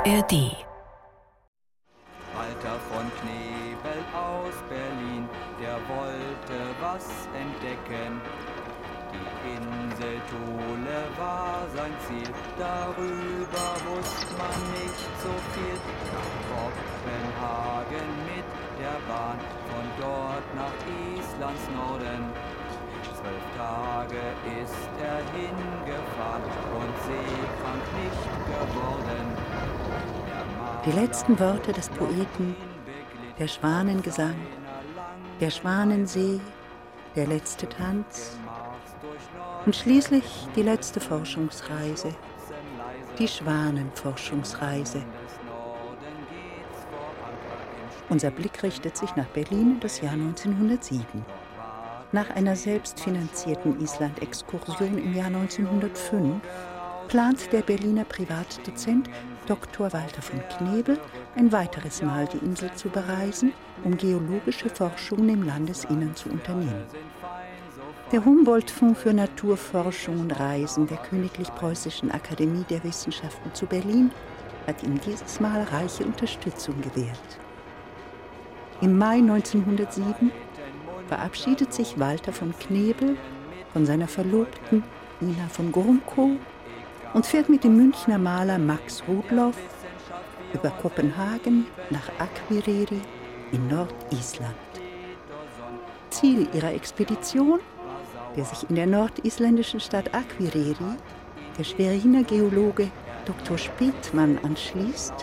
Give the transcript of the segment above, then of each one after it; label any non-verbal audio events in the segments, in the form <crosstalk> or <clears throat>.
ARD Walter von Knebel aus Berlin, der wollte was entdecken. Die Insel Thule war sein Ziel, darüber wusste man nicht so viel. Nach Kopenhagen mit der Bahn, von dort nach Islands Norden. Zwölf Tage ist er hingefahren und seekrank nicht geworden. Die letzten Worte des Poeten, der Schwanengesang, der Schwanensee, der letzte Tanz und schließlich die letzte Forschungsreise, die Schwanenforschungsreise. Unser Blick richtet sich nach Berlin in das Jahr 1907. Nach einer selbstfinanzierten Island-Exkursion im Jahr 1905 plant der Berliner Privatdozent Dr. Walter von Knebel ein weiteres Mal die Insel zu bereisen, um geologische Forschungen im Landesinnern zu unternehmen. Der Humboldt-Fonds für Naturforschung und Reisen der Königlich Preußischen Akademie der Wissenschaften zu Berlin hat ihm dieses Mal reiche Unterstützung gewährt. Im Mai 1907 verabschiedet sich Walter von Knebel von seiner Verlobten Ina von Grumkow und fährt mit dem Münchner Maler Max Rudloff über Kopenhagen nach Akureyri in Nordisland. Ziel ihrer Expedition, der sich in der nordisländischen Stadt Akureyri der Schweriner Geologe Dr. Spätmann anschließt,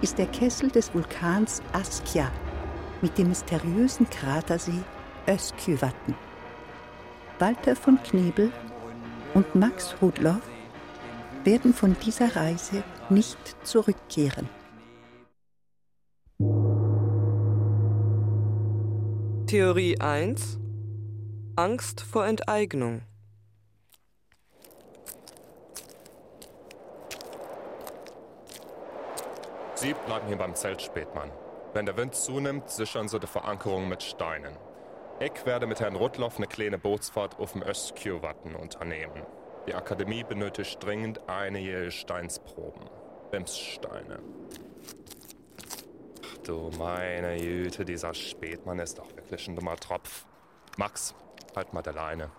ist der Kessel des Vulkans Askja mit dem mysteriösen Kratersee Öskjövatn. Walter von Knebel und Max Rudloff werden von dieser Reise nicht zurückkehren. Theorie 1 Angst vor Enteignung Sie bleiben hier beim Zelt, Spätmann. Wenn der Wind zunimmt, sichern Sie die Verankerung mit Steinen. Ich werde mit Herrn Rudloff eine kleine Bootsfahrt auf dem Östkjöwatten unternehmen. Die Akademie benötigt dringend einige Steinsproben. Bimssteine. Ach du meine Güte, dieser Spätmann ist doch wirklich ein dummer Tropf. Max, halt mal der Leine.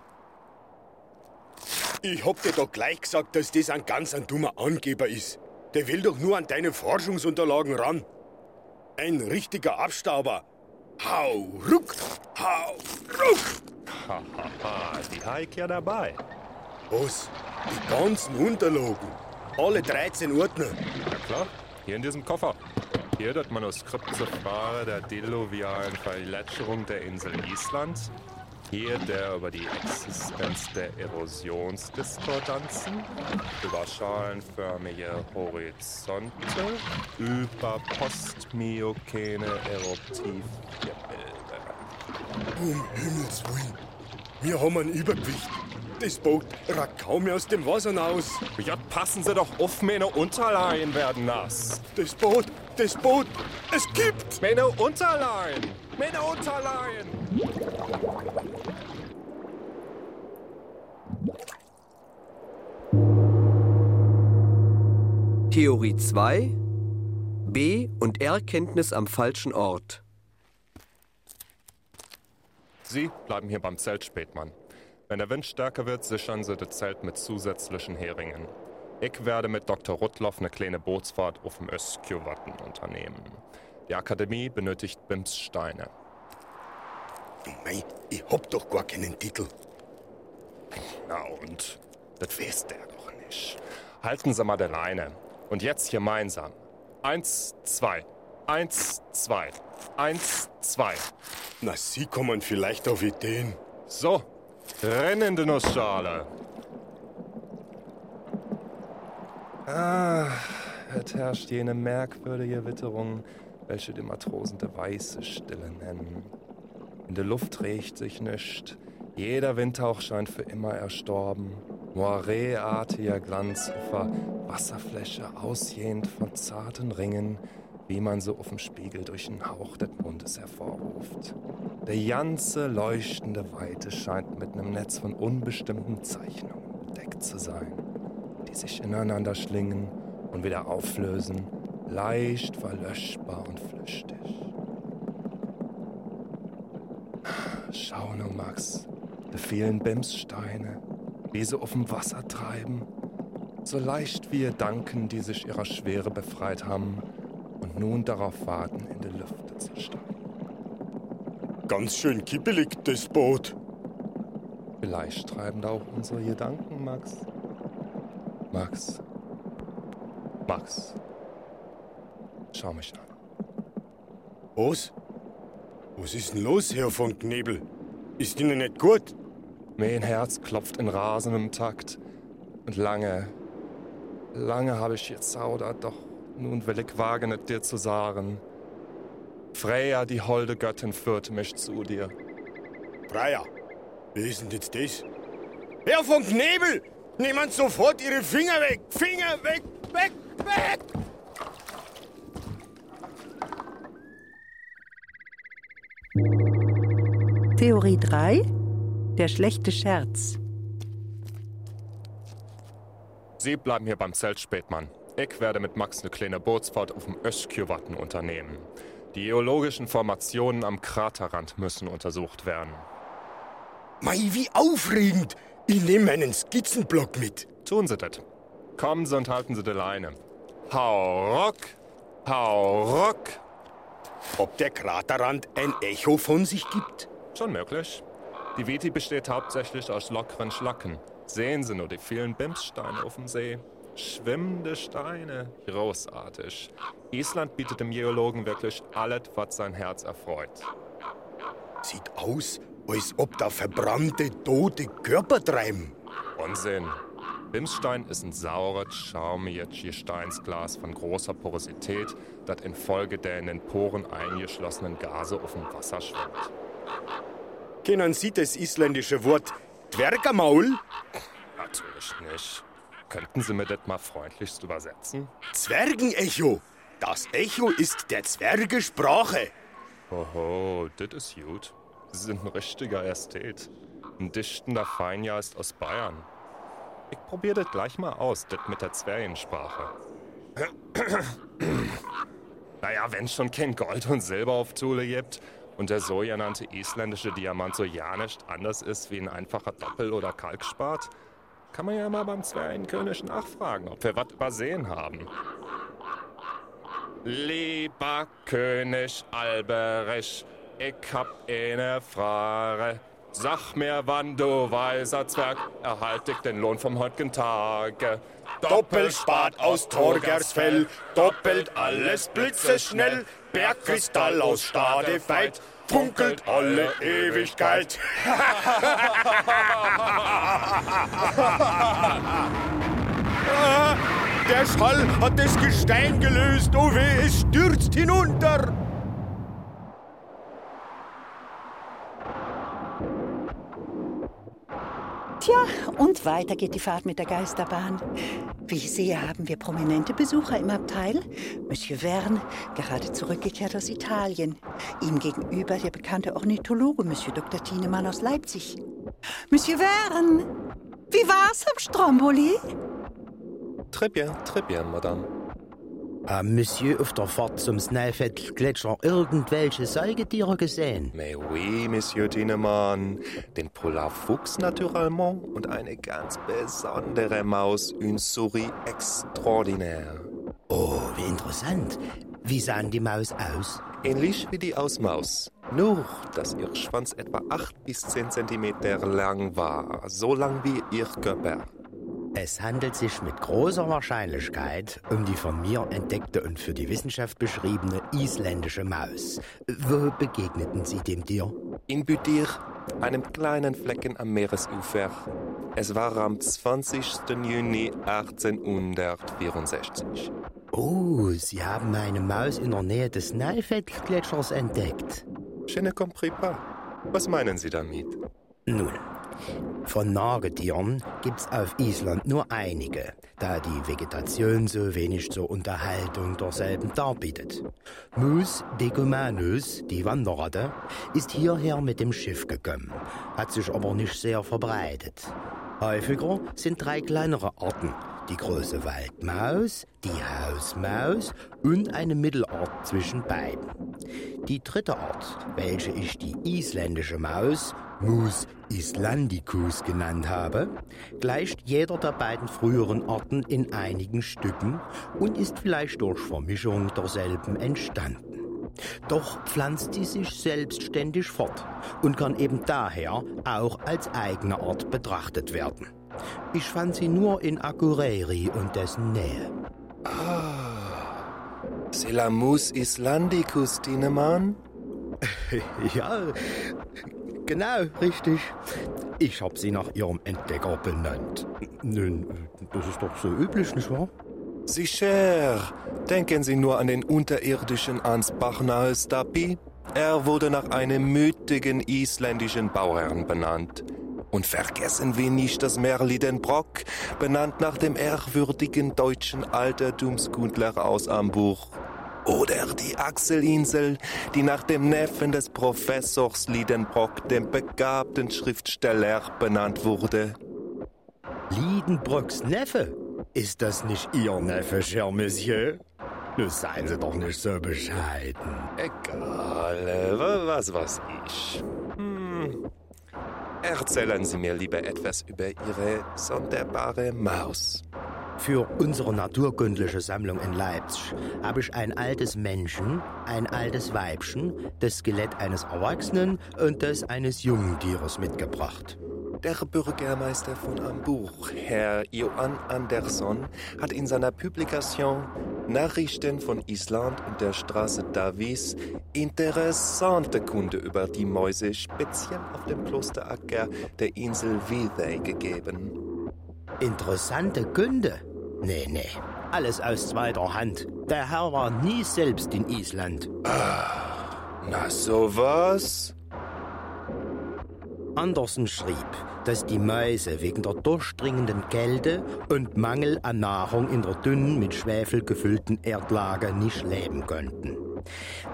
Ich hab dir doch gleich gesagt, dass das ein ganz ein dummer Angeber ist. Der will doch nur an deine Forschungsunterlagen ran. Ein richtiger Abstauber. Hau, ruck, hau, ruck. Hahaha, die Heik ja dabei. Was? Die ganzen Unterlagen. Alle 13 Ordner. Ja klar, hier in diesem Koffer. Hier das Manuskript zur Frage der diluvialen Verletschung der Insel Island. Hier der über die Existenz der Erosionsdiskordanzen, über schalenförmige Horizonte, über postmiokene Eruptivgebilde. Um Himmels Willen. Wir haben ein Übergewicht. Das Boot ragt kaum mehr aus dem Wasser raus. Ja, passen Sie doch auf, meine Unterleihen werden nass. Das Boot, das Boot, es kippt. Meine Unterleihen, meine Unterleihen. Theorie 2 B und R-Kenntnis am falschen Ort Sie bleiben hier beim Zelt, Spätmann. Wenn der Wind stärker wird, sichern Sie das Zelt mit zusätzlichen Heringen. Ich werde mit Dr. Rudloff eine kleine Bootsfahrt auf dem Öskjöwatten unternehmen. Die Akademie benötigt Bimssteine. Mei, ich hab doch gar keinen Titel. Na und? Das weiß der doch nicht. Halten Sie mal der Leine. Und jetzt gemeinsam. Eins, zwei. Eins, zwei. Eins, zwei. Na, Sie kommen vielleicht auf Ideen. So, rennende Nussschale. Ah, es herrscht jene merkwürdige Witterung, welche die Matrosen der weiße Stille nennen. In der Luft regt sich nichts, jeder Windhauch scheint für immer erstorben. Moiré-artiger Glanz auf Wasserfläche, ausjähnt von zarten Ringen, wie man so auf dem Spiegel durch den Hauch des Mondes hervorruft. Der ganze leuchtende Weite scheint mit einem Netz von unbestimmten Zeichnungen bedeckt zu sein, die sich ineinander schlingen und wieder auflösen, leicht verlöschbar und flüchtig. Schau nur, Max, die vielen Bimssteine, wie sie auf dem Wasser treiben. So leicht wie Gedanken, die sich ihrer Schwere befreit haben und nun darauf warten, in die Lüfte zu steigen. Ganz schön kippelig, das Boot. Vielleicht treiben da auch unsere Gedanken, Max. Max. Max. Schau mich an. Was? Was ist denn los, Herr von Knebel? Ist Ihnen nicht gut? Mein Herz klopft in rasendem Takt. Und lange, lange habe ich jetzt zaudert, doch nun will ich wagen, es dir zu sagen. Freya, die holde Göttin, führte mich zu dir. Freya, wie ist denn jetzt das? Herr von Knebel! Nehmen sofort Ihre Finger weg! Finger weg! Weg! Weg! Theorie 3 Der schlechte Scherz. Sie bleiben hier beim Zelt, Spätmann. Ich werde mit Max eine kleine Bootsfahrt auf dem Öskjöwatten unternehmen. Die geologischen Formationen am Kraterrand müssen untersucht werden. Mei, wie aufregend! Ich nehme meinen Skizzenblock mit. Tun Sie das. Kommen Sie und halten Sie die Leine. Hau rock, hau rock. Ob der Kraterrand ein Echo von sich gibt? Schon möglich. Die Viti besteht hauptsächlich aus lockeren Schlacken. Sehen Sie nur die vielen Bimssteine auf dem See. Schwimmende Steine. Großartig. Island bietet dem Geologen wirklich alles, was sein Herz erfreut. Sieht aus, als ob da verbrannte, tote Körper treiben. Unsinn. Bimsstein ist ein saures, schaumiges Gesteinsglas von großer Porosität, das infolge der in den Poren eingeschlossenen Gase auf dem Wasser schwimmt. Kennen Sie das isländische Wort Dwergermaul? Natürlich nicht. Könnten Sie mir das mal freundlichst übersetzen? Zwergenecho. Das Echo ist der Zwergesprache. Oho, das ist gut. Sie sind ein richtiger Ästhet. Ein dichtender Feinjahr ist aus Bayern. Ich probiere das gleich mal aus, das mit der Zwergensprache. <clears throat> naja, wenn schon kein Gold und Silber auf Thule gibt und der sogenannte isländische Diamant so ja nicht anders ist wie ein einfacher Doppel- oder Kalkspat, kann man ja mal beim Zwergenkönig nachfragen, ob wir was übersehen haben. Lieber König Alberich, ich hab eine Frage. Sag mir, wann du weiser Zwerg, erhalt ich den Lohn vom heutigen Tage. Doppelspat aus Torgersfell, doppelt alles blitzeschnell, Bergkristall aus Stadefeit, funkelt alle Ewigkeit. <laughs> Der Schall hat das Gestein gelöst, oh weh, es stürzt hinunter. Tja, und weiter geht die Fahrt mit der Geisterbahn. Wie ich sehe, haben wir prominente Besucher im Abteil. Monsieur Verne, gerade zurückgekehrt aus Italien. Ihm gegenüber der bekannte Ornithologe Monsieur Dr. Thienemann aus Leipzig. Monsieur Verne, wie war's am Stromboli? Très bien, très bien, Madame. Haben Monsieur auf der Fahrt zum Snæfell-Gletscher irgendwelche Säugetiere gesehen? Mais oui, Monsieur Thienemann. Den Polarfuchs naturellement und eine ganz besondere Maus, une souris extraordinaire. Oh, wie interessant. Wie sahen die Maus aus? Ähnlich wie die Ausmaus. Nur, dass ihr Schwanz etwa 8 bis 10 Zentimeter lang war. So lang wie ihr Körper. Es handelt sich mit großer Wahrscheinlichkeit um die von mir entdeckte und für die Wissenschaft beschriebene isländische Maus. Wo begegneten Sie dem Tier? In Büdir, einem kleinen Flecken am Meeresufer. Es war am 20. Juni 1864. Oh, Sie haben eine Maus in der Nähe des Snæfell-Gletschers entdeckt. Je ne compris pas. Was meinen Sie damit? Nun, von Nagetieren gibt's auf Island nur einige, da die Vegetation so wenig zur Unterhaltung derselben darbietet. Mus decumanus, die Wanderratte, ist hierher mit dem Schiff gekommen, hat sich aber nicht sehr verbreitet. Häufiger sind drei kleinere Arten, die große Waldmaus, die Hausmaus und eine Mittelart zwischen beiden. Die dritte Art, welche ich die isländische Maus, Mus islandicus genannt habe, gleicht jeder der beiden früheren Arten in einigen Stücken und ist vielleicht durch Vermischung derselben entstanden. Doch pflanzt sie sich selbstständig fort und kann eben daher auch als eigene Art betrachtet werden. Ich fand sie nur in Akureyri und dessen Nähe. Ah, c'est la mousse islandicus, Dinemann? <laughs> ja, genau, richtig. Ich habe sie nach ihrem Entdecker benannt. Nun, das ist doch so üblich, nicht wahr? Sicher. Denken Sie nur an den unterirdischen Ansbach nahe Stapi. Er wurde nach einem mütigen isländischen Bauherrn benannt. Und vergessen wir nicht das Merli den Brock, benannt nach dem ehrwürdigen deutschen Altertumskundler aus Hamburg. Oder die Axelinsel, die nach dem Neffen des Professors Liedenbrock, dem begabten Schriftsteller, benannt wurde. Liedenbrocks Neffe? Ist das nicht Ihr Neffe, Cher Monsieur? Nun seien Sie doch nicht so bescheiden. Egal, äh, was weiß ich. Hm. Erzählen Sie mir lieber etwas über Ihre sonderbare Maus. Für unsere naturkundliche Sammlung in Leipzig habe ich ein altes Männchen, ein altes Weibchen, das Skelett eines Erwachsenen und das eines jungen Tieres mitgebracht. Der Bürgermeister von Hamburg, Herr Johann Andersson, hat in seiner Publikation Nachrichten von Island und der Straße Davis interessante Kunde über die Mäuse speziell auf dem Klosteracker der Insel Withey gegeben. Interessante Kunde? Nee, nee. Alles aus zweiter Hand. Der Herr war nie selbst in Island. Ah, na sowas? Andersen schrieb, dass die Mäuse wegen der durchdringenden Kälte und Mangel an Nahrung in der dünnen, mit Schwefel gefüllten Erdlage nicht leben könnten.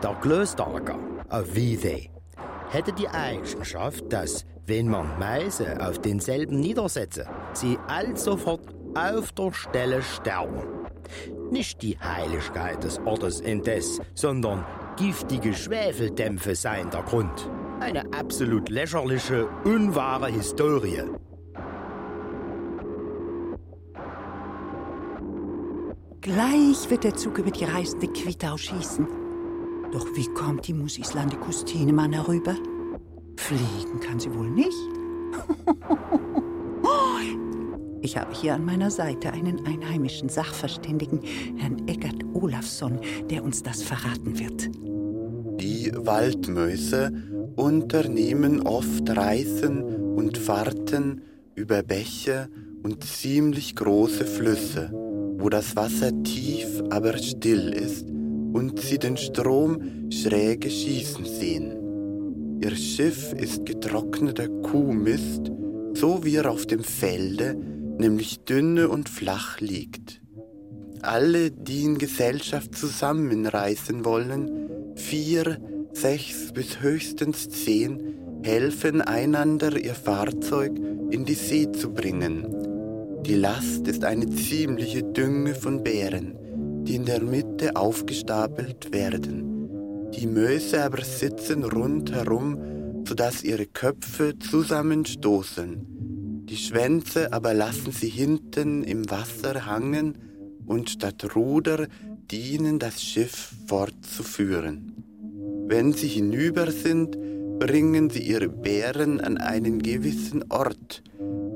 Der Klosteracker auf Wiede hätte die Eigenschaft, dass, wenn man Mäuse auf denselben niedersetze, sie alsofort auf der Stelle sterben. Nicht die Heiligkeit des Ortes indes, sondern giftige Schwefeldämpfe seien der Grund. Eine absolut lächerliche, unwahre Historie. Gleich wird der Zug über die reißende Quittau schießen. Doch wie kommt die Mus Islandicus Tinemann herüber? Fliegen kann sie wohl nicht. <laughs> Ich habe hier an meiner Seite einen einheimischen Sachverständigen, Herrn Eggert Olafsson, der uns das verraten wird. Die Waldmäuse unternehmen oft Reisen und Fahrten über Bäche und ziemlich große Flüsse, wo das Wasser tief, aber still ist und sie den Strom schräge schießen sehen. Ihr Schiff ist getrockneter Kuhmist, so wie er auf dem Felde, nämlich dünne und flach liegt. Alle, die in Gesellschaft zusammenreisen wollen, vier, sechs bis höchstens zehn helfen einander ihr Fahrzeug in die See zu bringen. Die Last ist eine ziemliche Dünge von Bären, die in der Mitte aufgestapelt werden. Die Möse aber sitzen rundherum, sodass ihre Köpfe zusammenstoßen. Die Schwänze aber lassen sie hinten im Wasser hangen und statt Ruder dienen, das Schiff fortzuführen. Wenn sie hinüber sind, bringen sie ihre Bären an einen gewissen Ort.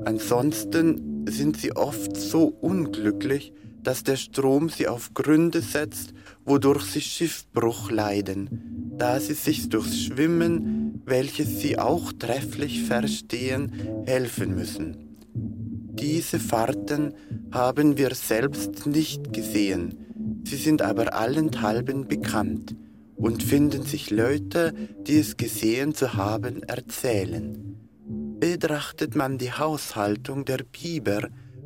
Ansonsten sind sie oft so unglücklich, dass der Strom sie auf Gründe setzt, wodurch sie Schiffbruch leiden, da sie sich durchs Schwimmen, welches sie auch trefflich verstehen, helfen müssen. Diese Fahrten haben wir selbst nicht gesehen, sie sind aber allenthalben bekannt und finden sich Leute, die es gesehen zu haben, erzählen. Betrachtet man die Haushaltung der Biber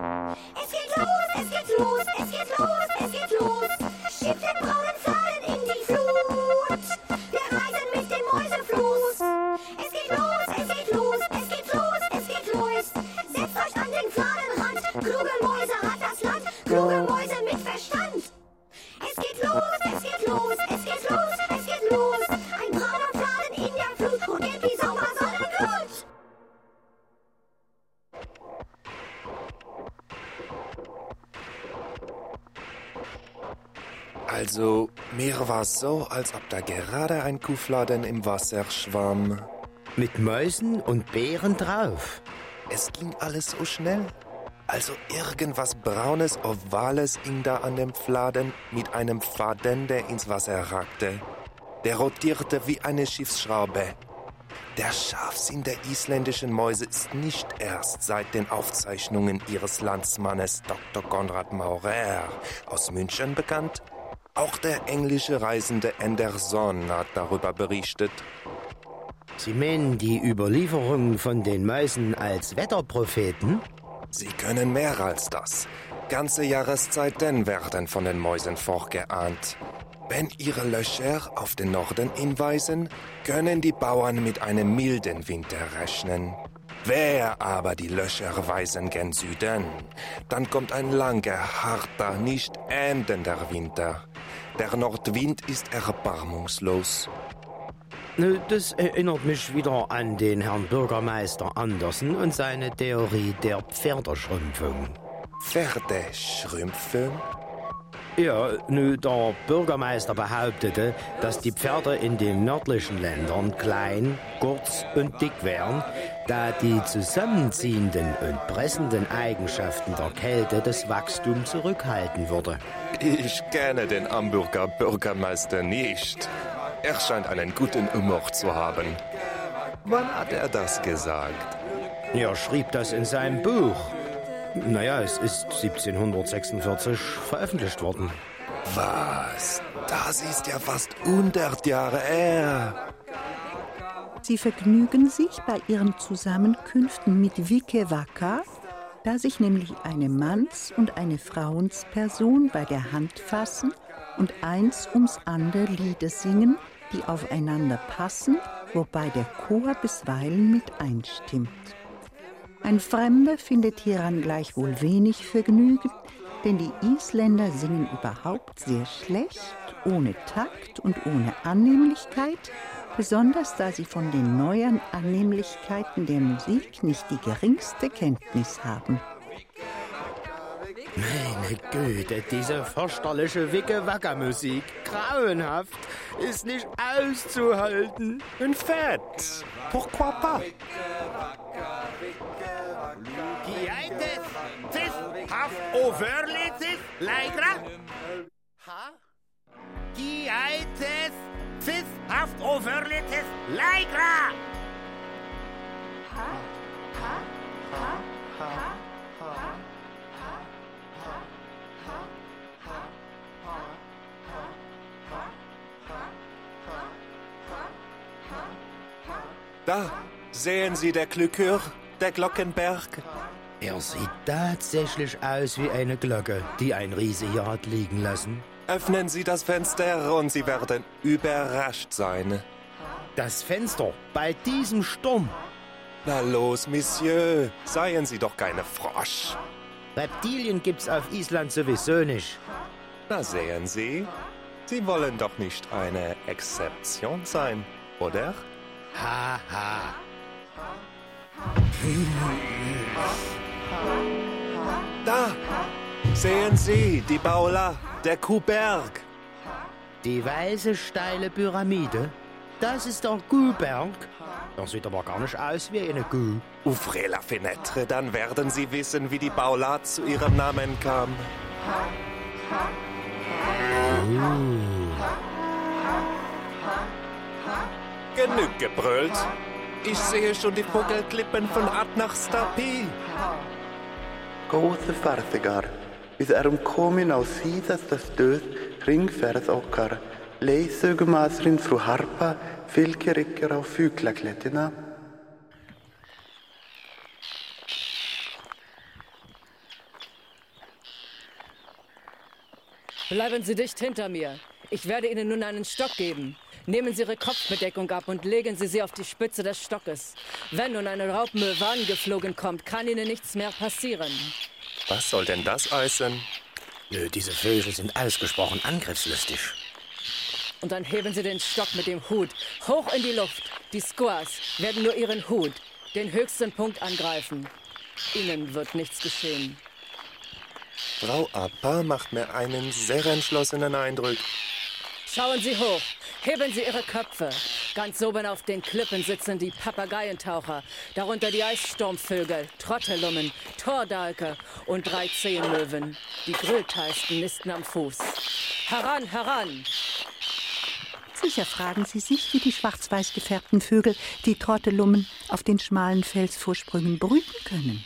Es geht los, es geht los, es geht los, es geht los. So, als ob da gerade ein Kuhfladen im Wasser schwamm. Mit Mäusen und Bären drauf. Es ging alles so schnell. Also irgendwas Braunes, Ovales hing da an dem Fladen mit einem Faden, der ins Wasser ragte. Der rotierte wie eine Schiffsschraube. Der Scharfsinn der isländischen Mäuse ist nicht erst seit den Aufzeichnungen ihres Landsmannes Dr. Konrad Maurer aus München bekannt. Auch der englische Reisende Anderson hat darüber berichtet. Sie meinen die Überlieferung von den Mäusen als Wetterpropheten? Sie können mehr als das. Ganze Jahreszeiten werden von den Mäusen vorgeahnt. Wenn ihre Löcher auf den Norden hinweisen, können die Bauern mit einem milden Winter rechnen. Wer aber die Löcher weisen gen Süden, dann kommt ein langer, harter, nicht endender Winter. Der Nordwind ist erbarmungslos. Das erinnert mich wieder an den Herrn Bürgermeister Andersen und seine Theorie der Pferdeschrumpfung. Ja, nö, der Bürgermeister behauptete, dass die Pferde in den nördlichen Ländern klein, kurz und dick wären, da die zusammenziehenden und pressenden Eigenschaften der Kälte das Wachstum zurückhalten würde. Ich kenne den Hamburger Bürgermeister nicht. Er scheint einen guten Humor zu haben. Wann hat er das gesagt? Er schrieb das in seinem Buch. Naja, es ist 1746 veröffentlicht worden. Was? Das ist ja fast 100 Jahre her. Sie vergnügen sich bei ihren Zusammenkünften mit Vikevaka, da sich nämlich eine Manns- und eine Frauensperson bei der Hand fassen und eins ums andere Lieder singen, die aufeinander passen, wobei der Chor bisweilen mit einstimmt. Ein Fremder findet hieran gleichwohl wenig Vergnügen, denn die Isländer singen überhaupt sehr schlecht, ohne Takt und ohne Annehmlichkeit, besonders da sie von den neueren Annehmlichkeiten der Musik nicht die geringste Kenntnis haben. Meine Güte, diese fürchterliche Wicke-Wacker-Musik. Grauenhaft. Ist nicht auszuhalten. Ein Fett. Pourquoi pas? Haft, overlitzis, leigra. Ha? Geites, cis, haft, overlitzis, leigra. Da sehen Sie der Glückür, der Glockenberg. Er sieht tatsächlich aus wie eine Glocke, die ein Riese hier hat liegen lassen. Öffnen Sie das Fenster und Sie werden überrascht sein. Das Fenster bei diesem Sturm. Na los, Monsieur, seien Sie doch keine Frosch. Reptilien gibt's auf Island sowieso nicht. Na sehen Sie, Sie wollen doch nicht eine Exzeption sein, oder? Ha, ha. Da, sehen Sie, die Baula, der Kuhberg. Die weiße steile Pyramide, das ist der Kuhberg. Das sieht aber gar nicht aus wie eine Kuh. Ouvrez la fenêtre, dann werden Sie wissen, wie die Baula zu ihrem Namen kam. Genug gebrüllt. Ich sehe schon die Vogelklippen von Adnachstapi. Góðu farþegar, við erum komin á síðasta stöð ringferð okkar. Leiðsögumadurinn frú Harpa fylgir ykkur á fuglaklettina. Bleiben Sie dicht hinter mir. Ich werde Ihnen nun einen Stock geben. Nehmen Sie Ihre Kopfbedeckung ab und legen Sie sie auf die Spitze des Stockes. Wenn nun eine Raubmöwe angeflogen kommt, kann Ihnen nichts mehr passieren. Was soll denn das heißen? Nö, diese Vögel sind ausgesprochen angriffslustig. Und dann heben Sie den Stock mit dem Hut hoch in die Luft. Die Squaws werden nur Ihren Hut, den höchsten Punkt angreifen. Ihnen wird nichts geschehen. Frau Appa macht mir einen sehr entschlossenen Eindruck. Schauen Sie hoch, heben Sie Ihre Köpfe. Ganz oben auf den Klippen sitzen die Papageientaucher, darunter die Eissturmvögel, Trottelummen, Tordalke und drei Zehenmöwen. Die Grillteisten nisten am Fuß. Heran, heran! Sicher fragen Sie sich, wie die schwarz-weiß gefärbten Vögel, die Trottelummen, auf den schmalen Felsvorsprüngen brüten können.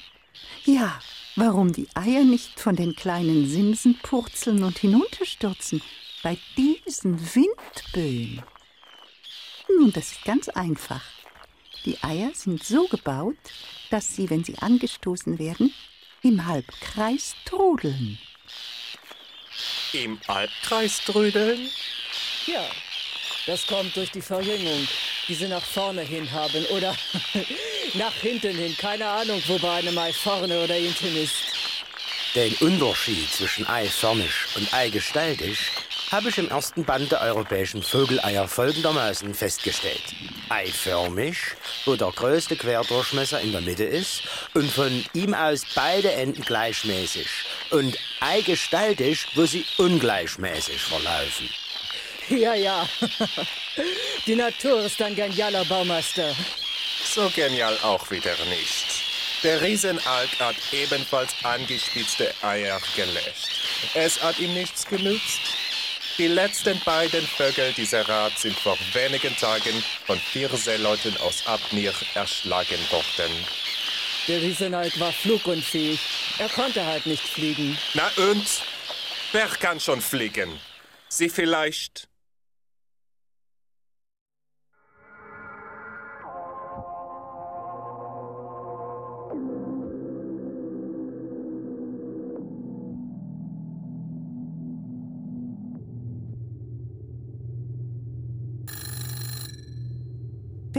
Ja, warum die Eier nicht von den kleinen Simsen purzeln und hinunterstürzen bei diesen Windböen. Nun, das ist ganz einfach. Die Eier sind so gebaut, dass sie, wenn sie angestoßen werden, im Halbkreis trudeln. Im Halbkreis trödeln? Ja, das kommt durch die Verjüngung, die sie nach vorne hin haben oder <laughs> nach hinten hin. Keine Ahnung, wo bei einem Ei vorne oder hinten ist. Den Unterschied zwischen eiförmig und eigestaltig habe ich im ersten Band der europäischen Vogeleier folgendermaßen festgestellt. Eiförmig, wo der größte Querdurchmesser in der Mitte ist und von ihm aus beide Enden gleichmäßig. Und eigestaltig, wo sie ungleichmäßig verlaufen. Ja, ja. <laughs> Die Natur ist ein genialer Baumeister. So genial auch wieder nicht. Der Riesenalk hat ebenfalls angespitzte Eier gelöscht. Es hat ihm nichts genützt. Die letzten beiden Vögel dieser Art sind vor wenigen Tagen von vier Seeleuten aus Abnir erschlagen worden. Der Riesenalk war flugunfähig. Er konnte halt nicht fliegen. Na und? Wer kann schon fliegen? Sie vielleicht?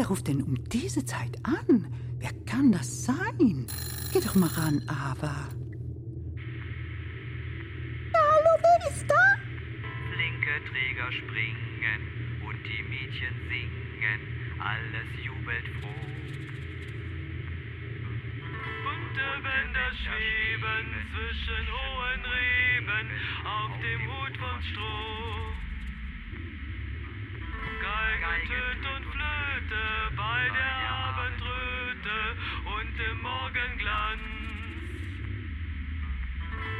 Wer ruft denn um diese Zeit an? Wer kann das sein? Geh doch mal ran, Ava. Hallo, wer ist da? Flinke Träger springen und die Mädchen singen, alles jubelt froh. Bunte Bänder schweben zwischen hohen Reben auf dem Hut von Stroh. Geige, Tönt und Flöte bei der Abendröte und im Morgenglanz.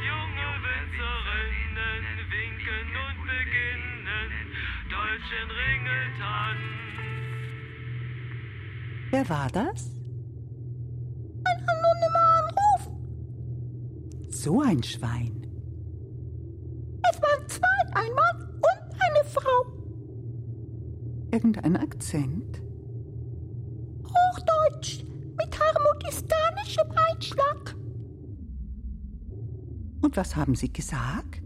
Junge Winzerinnen winken und beginnen deutschen Ringeltanz. Wer war das? Ein anonymer Anruf. So ein Schwein. Irgendein Akzent? Hochdeutsch mit harmoniskanischem Einschlag. Und was haben Sie gesagt?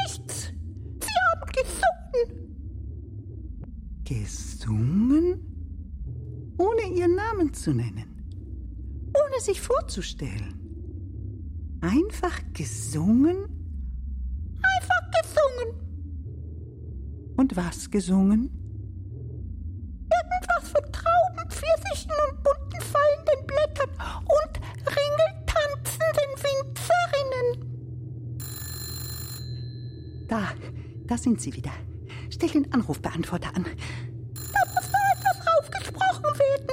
Nichts. Sie haben gesungen. Gesungen? Ohne Ihren Namen zu nennen. Ohne sich vorzustellen. Einfach gesungen? Was gesungen? Irgendwas von Trauben, Pfirsichen und bunten fallenden Blättern und ringeltanzenden Winzerinnen. Da, da sind Sie wieder. Stell den Anrufbeantworter an. Da muss noch etwas raufgesprochen werden.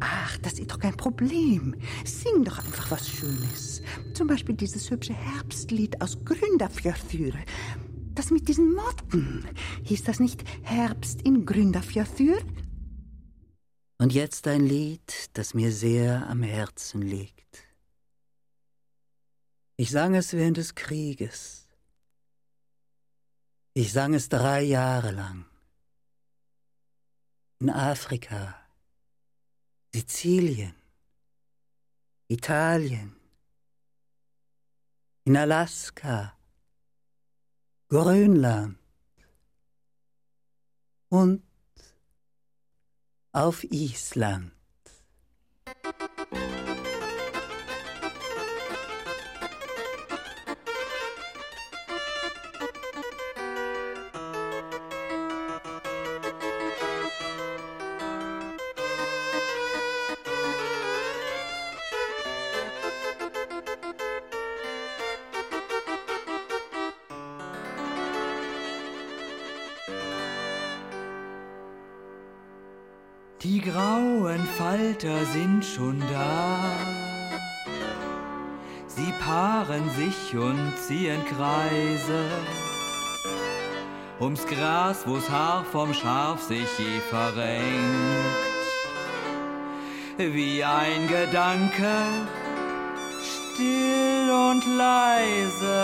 Ach, das ist doch kein Problem. Sing doch einfach was Schönes. Zum Beispiel dieses hübsche Herbstlied aus Gründerfjörður. Mit diesen Motten. Hieß das nicht Herbst in Gründerfjörður? Und jetzt ein Lied, das mir sehr am Herzen liegt. Ich sang es während des Krieges. Ich sang es drei Jahre lang. In Afrika, Sizilien, Italien, in Alaska, Grönland und auf Island. Schon da. Sie paaren sich und ziehen Kreise. Ums Gras, wo's Haar vom Schaf sich je verrenkt. Wie ein Gedanke, still und leise.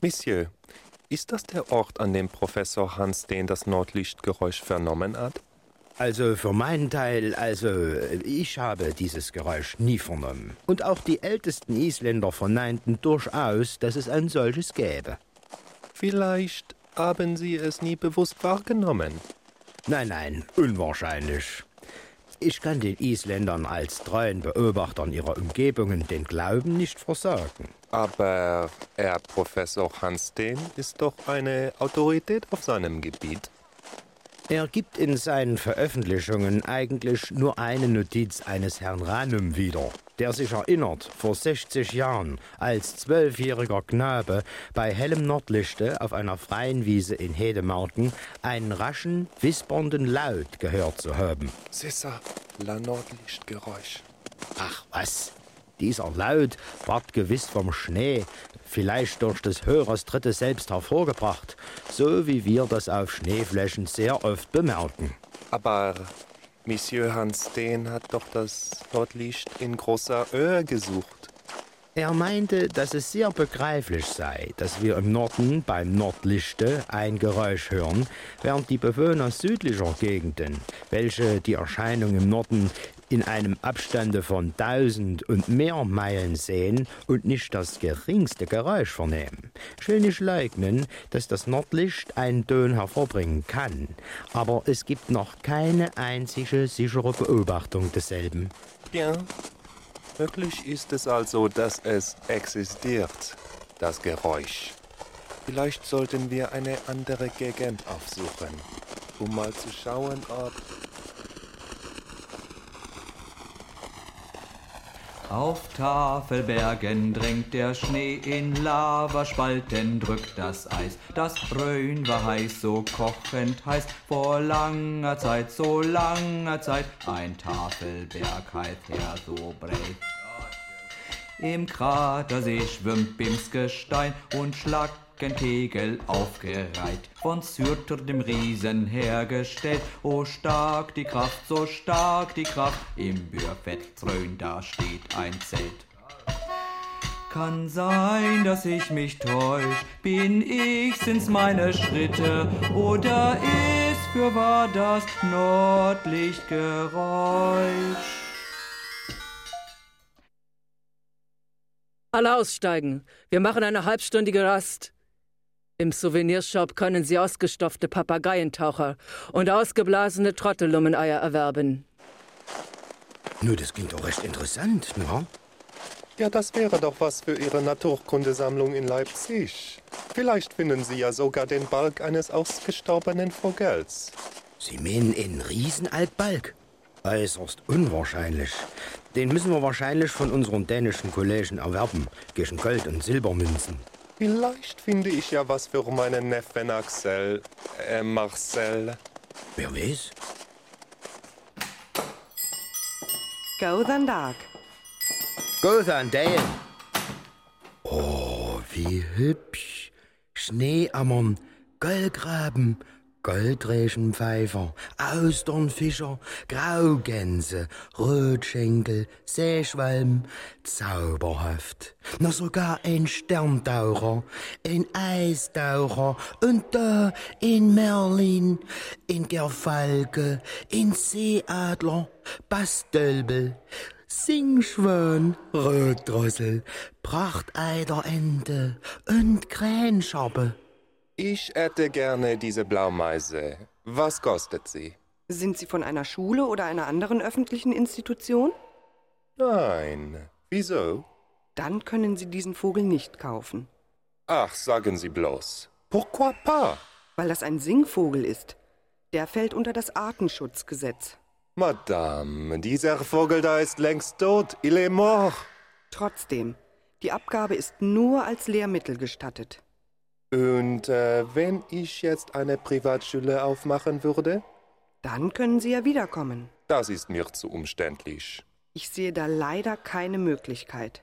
Monsieur, ist das der Ort, an dem Professor Hans den das Nordlichtgeräusch vernommen hat? Also für meinen Teil, also ich habe dieses Geräusch nie vernommen. Und auch die ältesten Isländer verneinten durchaus, dass es ein solches gäbe. Vielleicht haben Sie es nie bewusst wahrgenommen. Nein, nein, unwahrscheinlich. Ich kann den Isländern als treuen Beobachtern ihrer Umgebungen den Glauben nicht versagen. Aber Herr Professor Hanstein ist doch eine Autorität auf seinem Gebiet. Er gibt in seinen Veröffentlichungen eigentlich nur eine Notiz eines Herrn Ranum wieder, der sich erinnert, vor 60 Jahren, als zwölfjähriger Knabe bei hellem Nordlichte auf einer freien Wiese in Hedemarken einen raschen, wispernden Laut gehört zu haben. Sissa, la Nordlichtgeräusch. Ach was, dieser Laut ward gewiss vom Schnee, vielleicht durch des Hörers Dritte selbst hervorgebracht, so wie wir das auf Schneeflächen sehr oft bemerken. Aber Monsieur Hanstein hat doch das Nordlicht in großer Höhe gesucht. Er meinte, dass es sehr begreiflich sei, dass wir im Norden beim Nordlichte ein Geräusch hören, während die Bewohner südlicher Gegenden, welche die Erscheinung im Norden in einem Abstande von tausend und mehr Meilen sehen und nicht das geringste Geräusch vernehmen. Ich will nicht leugnen, dass das Nordlicht einen Ton hervorbringen kann, aber es gibt noch keine einzige sichere Beobachtung desselben. Ja, möglich ist es also, dass es existiert, das Geräusch. Vielleicht sollten wir eine andere Gegend aufsuchen, um mal zu schauen, ob Auf Tafelbergen drängt der Schnee in Lavaspalten, drückt das Eis. Das Rhön war heiß, so kochend heiß, vor langer Zeit, so langer Zeit. Ein Tafelberg heißt her so breit. Im Kratersee schwimmt Bims Gestein und Schlackenkegel aufgereiht, von Syrter dem Riesen hergestellt. O stark die Kraft, so stark die Kraft, im Bürfettrön da steht ein Zelt. Kann sein, dass ich mich täusch, bin ich, sind's meine Schritte, oder ist für wahr das Nordlichtgeräusch? Alle aussteigen. Wir machen eine halbstündige Rast. Im Souvenirshop können Sie ausgestopfte Papageientaucher und ausgeblasene Trottellummeneier erwerben. Nur, das klingt doch recht interessant, ne? Ja, das wäre doch was für Ihre Naturkundesammlung in Leipzig. Vielleicht finden Sie ja sogar den Balg eines ausgestorbenen Vogels. Sie meinen einen Riesenaltbalg? Äußerst unwahrscheinlich. Den müssen wir wahrscheinlich von unseren dänischen Kollegen erwerben, gegen Gold- und Silbermünzen. Vielleicht finde ich ja was für meinen Neffen Axel, äh, Marcel. Wer weiß? Góðan dag. Góðan Dane. Oh, wie hübsch. Schneeammern, Goldgraben, Goldregenpfeifer, Austernfischer, Graugänse, Rotschenkel, Seeschwalben, zauberhaft. Na sogar ein Sterntaucher, ein Eistaucher und da ein Merlin, ein Gerfalke, ein Seeadler, Bastölbel, Singschwan, Rotdrossel, Prachteiderente und Krähenscharpe. Ich hätte gerne diese Blaumeise. Was kostet sie? Sind Sie von einer Schule oder einer anderen öffentlichen Institution? Nein. Wieso? Dann können Sie diesen Vogel nicht kaufen. Ach, sagen Sie bloß. Pourquoi pas? Weil das ein Singvogel ist. Der fällt unter das Artenschutzgesetz. Madame, dieser Vogel da ist längst tot. Il est mort. Trotzdem, die Abgabe ist nur als Lehrmittel gestattet. Und äh, wenn ich jetzt eine Privatschule aufmachen würde? Dann können Sie ja wiederkommen. Das ist mir zu umständlich. Ich sehe da leider keine Möglichkeit.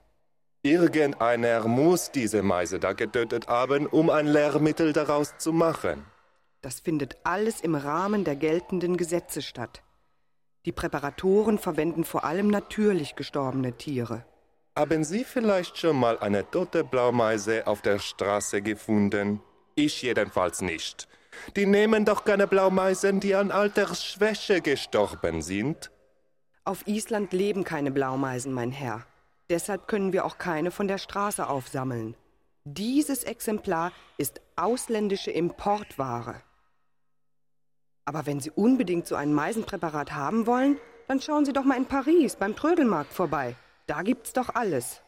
Irgendeiner muss diese Meise da getötet haben, um ein Lehrmittel daraus zu machen. Das findet alles im Rahmen der geltenden Gesetze statt. Die Präparatoren verwenden vor allem natürlich gestorbene Tiere. Haben Sie vielleicht schon mal eine tote Blaumeise auf der Straße gefunden? Ich jedenfalls nicht. Die nehmen doch keine Blaumeisen, die an Altersschwäche gestorben sind. Auf Island leben keine Blaumeisen, mein Herr. Deshalb können wir auch keine von der Straße aufsammeln. Dieses Exemplar ist ausländische Importware. Aber wenn Sie unbedingt so ein Meisenpräparat haben wollen, dann schauen Sie doch mal in Paris beim Trödelmarkt vorbei. Da gibt's doch alles.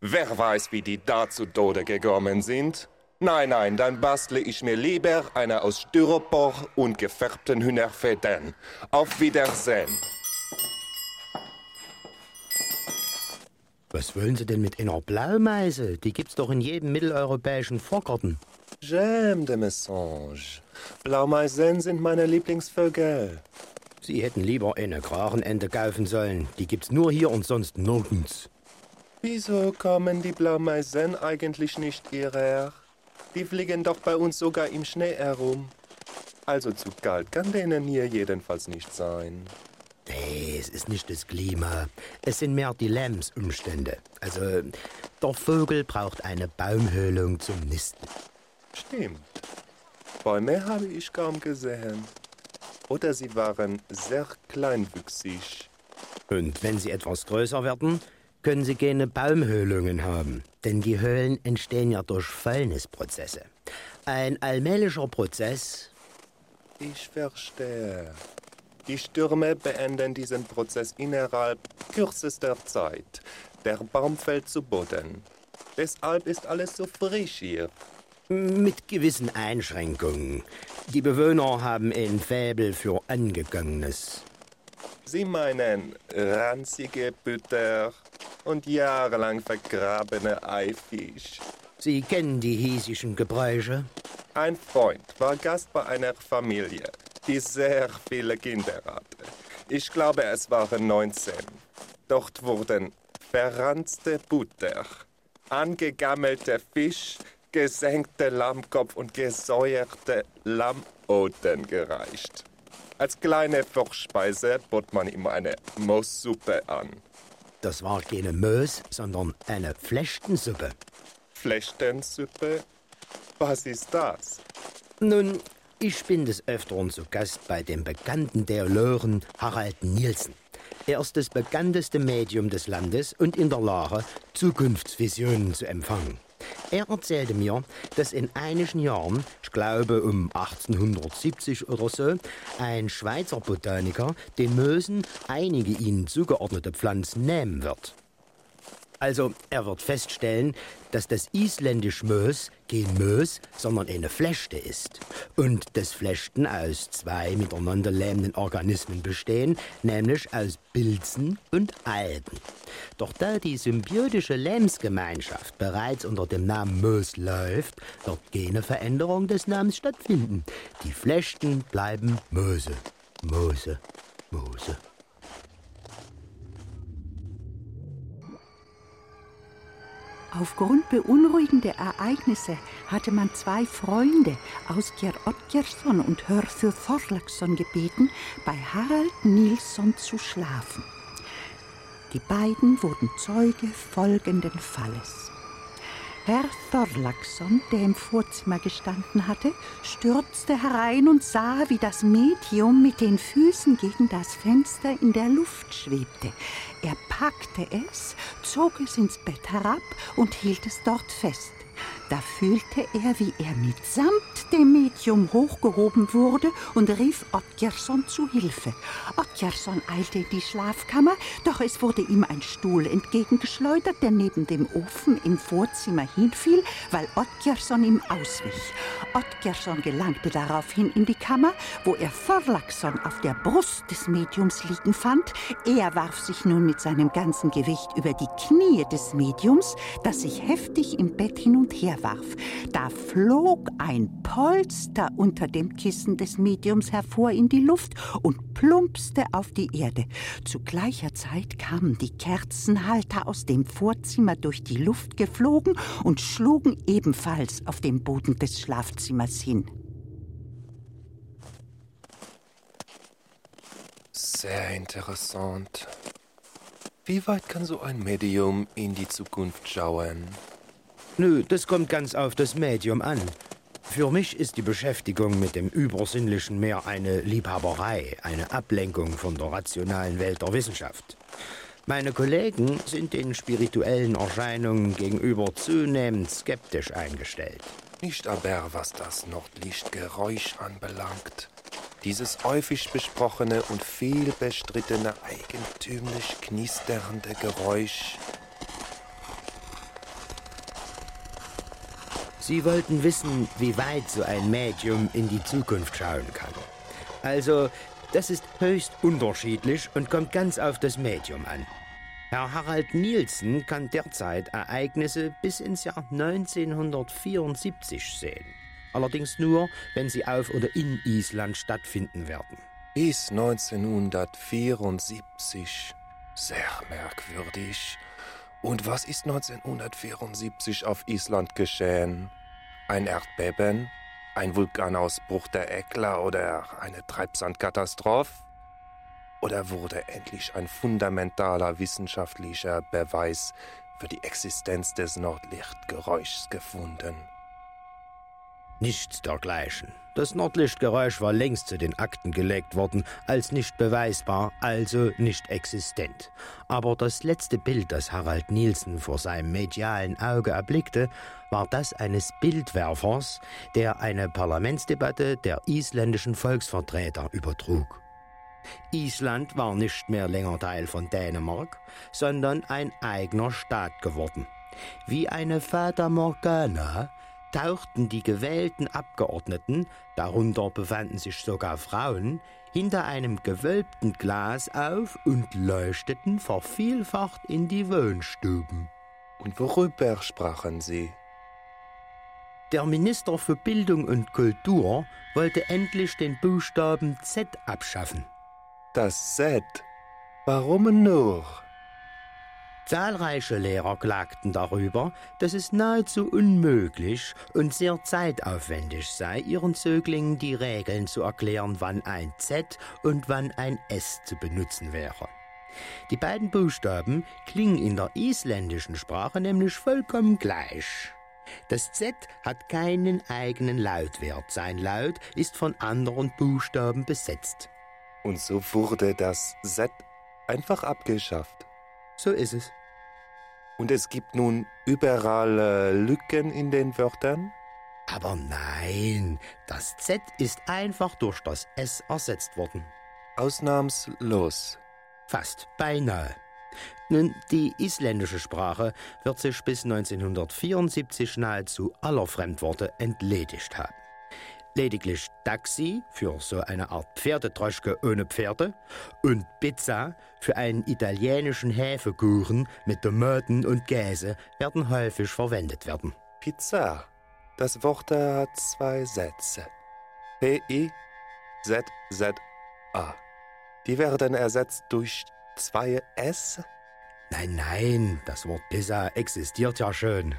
Wer weiß, wie die da zu Tode gekommen sind? Nein, nein, dann bastle ich mir lieber eine aus Styropor und gefärbten Hühnerfedern. Auf Wiedersehen. Was wollen Sie denn mit einer Blaumeise? Die gibt's doch in jedem mitteleuropäischen Vorgarten. J'aime de Messange. Blaumeisen sind meine Lieblingsvögel. Sie hätten lieber eine Krachenente kaufen sollen. Die gibt's nur hier und sonst nirgends. Wieso kommen die Blaumeisen eigentlich nicht hierher? Die fliegen doch bei uns sogar im Schnee herum. Also zu kalt kann denen hier jedenfalls nicht sein. Nee, es ist nicht das Klima. Es sind mehr die Lebensumstände. Also, der Vogel braucht eine Baumhöhlung zum Nisten. Stimmt. Bäume habe ich kaum gesehen. Oder sie waren sehr kleinwüchsig. Und wenn sie etwas größer werden, können sie keine Baumhöhlungen haben. Denn die Höhlen entstehen ja durch Fäulnisprozesse. Ein allmählicher Prozess. Ich verstehe. Die Stürme beenden diesen Prozess innerhalb kürzester Zeit. Der Baum fällt zu Boden. Deshalb ist alles so frisch hier. Mit gewissen Einschränkungen. Die Bewohner haben ein Fäbel für Angegangenes. Sie meinen ranzige Butter und jahrelang vergrabene Eifisch. Sie kennen die hiesischen Gebräuche? Ein Freund war Gast bei einer Familie, die sehr viele Kinder hatte. Ich glaube, es waren 19. Dort wurden verranzte Butter, angegammelte Fisch, gesenkte Lammkopf und gesäuerte Lammoten gereicht. Als kleine Vorspeise bot man ihm eine Moossuppe an. Das war keine Mös, sondern eine Flechtensuppe. Flechtensuppe? Was ist das? Nun, ich bin des Öfteren zu Gast bei dem bekannten Theologen Harald Nielsen. Er ist das bekannteste Medium des Landes und in der Lage, Zukunftsvisionen zu empfangen. Er erzählte mir, dass in einigen Jahren, ich glaube um 1870 oder so, ein Schweizer Botaniker den Mösen einige ihnen zugeordnete Pflanzen nehmen wird. Also, er wird feststellen, dass das isländische Mös kein Mös, sondern eine Flechte ist. Und dass Flechten aus zwei miteinander lebenden Organismen bestehen, nämlich aus Pilzen und Algen. Doch da die symbiotische Lebensgemeinschaft bereits unter dem Namen Mös läuft, wird keine Veränderung des Namens stattfinden. Die Flechten bleiben Möse. Mose, Mose. Aufgrund beunruhigender Ereignisse hatte man zwei Freunde, Ausger Ottgersson und Hörthur Thorlaksson, gebeten, bei Harald Nilsson zu schlafen. Die beiden wurden Zeuge folgenden Falles. Herr Thorlaksson, der im Vorzimmer gestanden hatte, stürzte herein und sah, wie das Medium mit den Füßen gegen das Fenster in der Luft schwebte. Er packte es, zog es ins Bett herab und hielt es dort fest. Da fühlte er, wie er mitsamt dem Medium hochgehoben wurde und rief Ottgersson zu Hilfe. Ottgersson eilte in die Schlafkammer, doch es wurde ihm ein Stuhl entgegengeschleudert, der neben dem Ofen im Vorzimmer hinfiel, weil Ottgersson ihm auswich. Ottgersson gelangte daraufhin in die Kammer, wo er Thorlaksson auf der Brust des Mediums liegen fand. Er warf sich nun mit seinem ganzen Gewicht über die Knie des Mediums, das sich heftig im Bett hin und her warf. Da flog ein Polster unter dem Kissen des Mediums hervor in die Luft und plumpste auf die Erde. Zu gleicher Zeit kamen die Kerzenhalter aus dem Vorzimmer durch die Luft geflogen und schlugen ebenfalls auf dem Boden des Schlafzimmers hin. Sehr interessant. Wie weit kann so ein Medium in die Zukunft schauen? Nö, das kommt ganz auf das Medium an. Für mich ist die Beschäftigung mit dem Übersinnlichen mehr eine Liebhaberei, eine Ablenkung von der rationalen Welt der Wissenschaft. Meine Kollegen sind den spirituellen Erscheinungen gegenüber zunehmend skeptisch eingestellt. Nicht aber, was das Nordlichtgeräusch anbelangt. Dieses häufig besprochene und viel bestrittene, eigentümlich knisternde Geräusch. Sie wollten wissen, wie weit so ein Medium in die Zukunft schauen kann. Also, das ist höchst unterschiedlich und kommt ganz auf das Medium an. Herr Harald Nielsen kann derzeit Ereignisse bis ins Jahr 1974 sehen. Allerdings nur, wenn sie auf oder in Island stattfinden werden. Bis 1974. Sehr merkwürdig. Und was ist 1974 auf Island geschehen? Ein Erdbeben? Ein Vulkanausbruch der Äckler oder eine Treibsandkatastrophe? Oder wurde endlich ein fundamentaler wissenschaftlicher Beweis für die Existenz des Nordlichtgeräuschs gefunden? Nichts dergleichen. Das Nordlichtgeräusch war längst zu den Akten gelegt worden, als nicht beweisbar, also nicht existent. Aber das letzte Bild, das Harald Nielsen vor seinem medialen Auge erblickte, war das eines Bildwerfers, der eine Parlamentsdebatte der isländischen Volksvertreter übertrug. Island war nicht mehr länger Teil von Dänemark, sondern ein eigener Staat geworden. Wie eine Fata Morgana tauchten die gewählten Abgeordneten, darunter befanden sich sogar Frauen, hinter einem gewölbten Glas auf und leuchteten vervielfacht in die Wohnstuben. Und worüber sprachen sie? Der Minister für Bildung und Kultur wollte endlich den Buchstaben Z abschaffen. Das Z? Warum nur? Zahlreiche Lehrer klagten darüber, dass es nahezu unmöglich und sehr zeitaufwendig sei, ihren Zöglingen die Regeln zu erklären, wann ein Z und wann ein S zu benutzen wäre. Die beiden Buchstaben klingen in der isländischen Sprache nämlich vollkommen gleich. Das Z hat keinen eigenen Lautwert. Sein Laut ist von anderen Buchstaben besetzt. Und so wurde das Z einfach abgeschafft. So ist es. Und es gibt nun überall äh, Lücken in den Wörtern? Aber nein, das Z ist einfach durch das S ersetzt worden. Ausnahmslos. Fast, beinahe. Nun, die isländische Sprache wird sich bis 1974 nahezu aller Fremdworte entledigt haben. Lediglich Taxi für so eine Art Pferdedroschke ohne Pferde und Pizza für einen italienischen Hefekuchen mit Tomaten und Käse werden häufig verwendet werden. Pizza. Das Wort hat zwei Sätze. P-I-Z-Z-A. Die werden ersetzt durch zwei S? Nein, nein, das Wort Pizza existiert ja schon.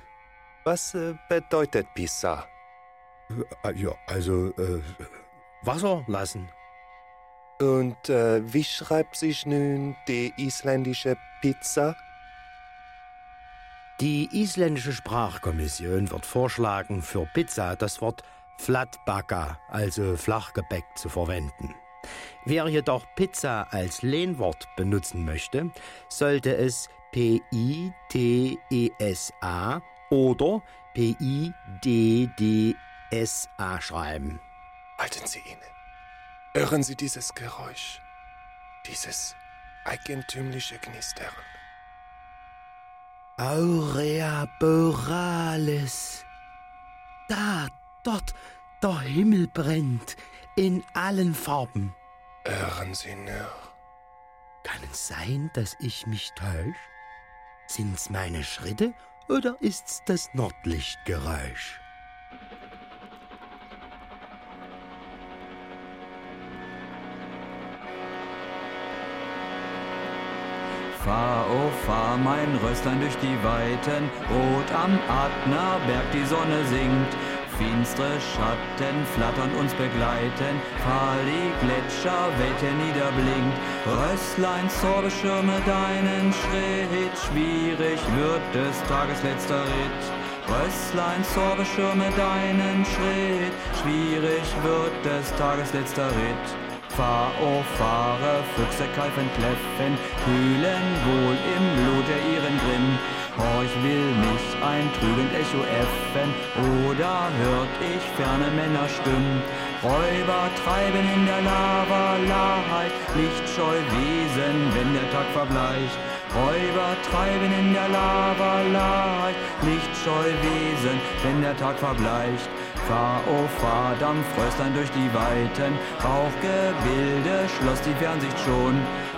Was äh, bedeutet Pizza? Äh, ja, also äh, Wasser lassen. Und äh, wie schreibt sich nun die isländische Pizza? Die isländische Sprachkommission wird vorschlagen, für Pizza das Wort Flatbacka, also Flachgebäck, zu verwenden. Wer jedoch Pizza als Lehnwort benutzen möchte, sollte es P-I-T-E-S-A oder P-I-D-D-S-A schreiben. Halten Sie inne. Hören Sie dieses Geräusch, dieses eigentümliche Knistern. Aurea borealis. Da, dort, der Himmel brennt in allen Farben. Hören Sie nur. Kann es sein, dass ich mich täusch? Sind's meine Schritte oder ist's das Nordlichtgeräusch? Fahr, oh fahr, mein Röstlein durch die Weiten, rot am Adnerberg die Sonne sinkt, finstere Schatten flattern uns begleiten, fahr die Gletscher, Welt herniederblinkt, Röstlein, Zor, beschirme deinen Schritt, schwierig wird des Tages letzter Ritt. Röstlein, Zor, beschirme deinen Schritt, schwierig wird des Tages letzter Ritt. Fahr, oh fahre, Füchse keifen, kläffen, kühlen wohl im Blut der ihren Grimm. Horch will mich ein trügend Echo äffen, oder hört ich ferne Männerstimmen. Räuber treiben in der Lava Laheit, lichtscheu Wesen, wenn der Tag verbleicht. Räuber treiben in der Lava Laheit, lichtscheu Wesen, wenn der Tag verbleicht. Fahr, oh fahr, Dampfröstern durch die Weiten, Rauchgebilde schloss die Fernsicht schon.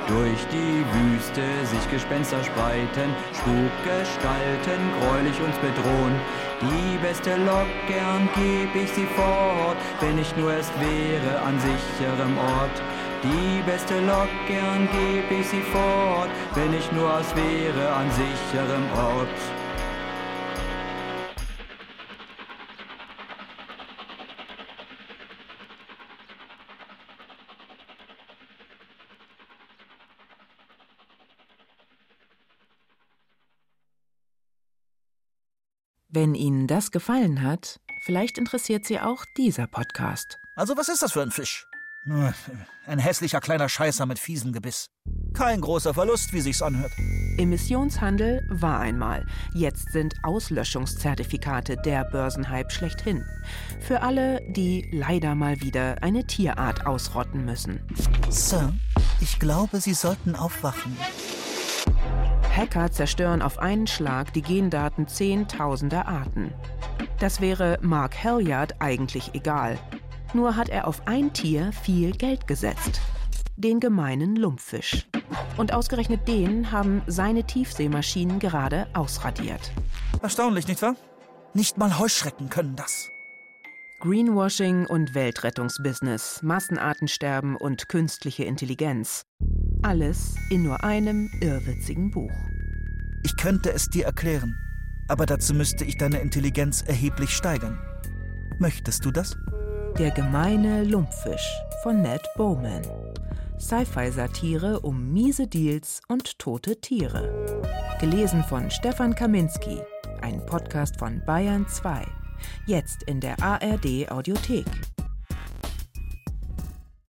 Durch die Wüste sich Gespenster spreiten, Spukgestalten gräulich uns bedrohen. Die beste Lok, gern geb ich sie fort, wenn ich nur erst wäre an sicherem Ort. Die beste Lok, gern geb ich sie fort, wenn ich nur erst wäre an sicherem Ort. Wenn Ihnen das gefallen hat, vielleicht interessiert Sie auch dieser Podcast. Also was ist das für ein Fisch? Ein hässlicher kleiner Scheißer mit fiesem Gebiss. Kein großer Verlust, wie sich's anhört. Emissionshandel war einmal. Jetzt sind Auslöschungszertifikate der Börsenhype schlechthin. Für alle, die leider mal wieder eine Tierart ausrotten müssen. Sir, ich glaube, Sie sollten aufwachen. Hacker zerstören auf einen Schlag die Gendaten zehntausender Arten. Das wäre Mark Halliard eigentlich egal. Nur hat er auf ein Tier viel Geld gesetzt. Den gemeinen Lumpfisch. Und ausgerechnet den haben seine Tiefseemaschinen gerade ausradiert. Erstaunlich, nicht wahr? Nicht mal Heuschrecken können das. Greenwashing und Weltrettungsbusiness, Massenartensterben und künstliche Intelligenz. Alles in nur einem irrwitzigen Buch. Ich könnte es dir erklären, aber dazu müsste ich deine Intelligenz erheblich steigern. Möchtest du das? Der gemeine Lumpfisch von Ned Bowman. Sci-Fi-Satire um miese Deals und tote Tiere. Gelesen von Stefan Kaminski. Ein Podcast von Bayern 2. Jetzt in der ARD Audiothek.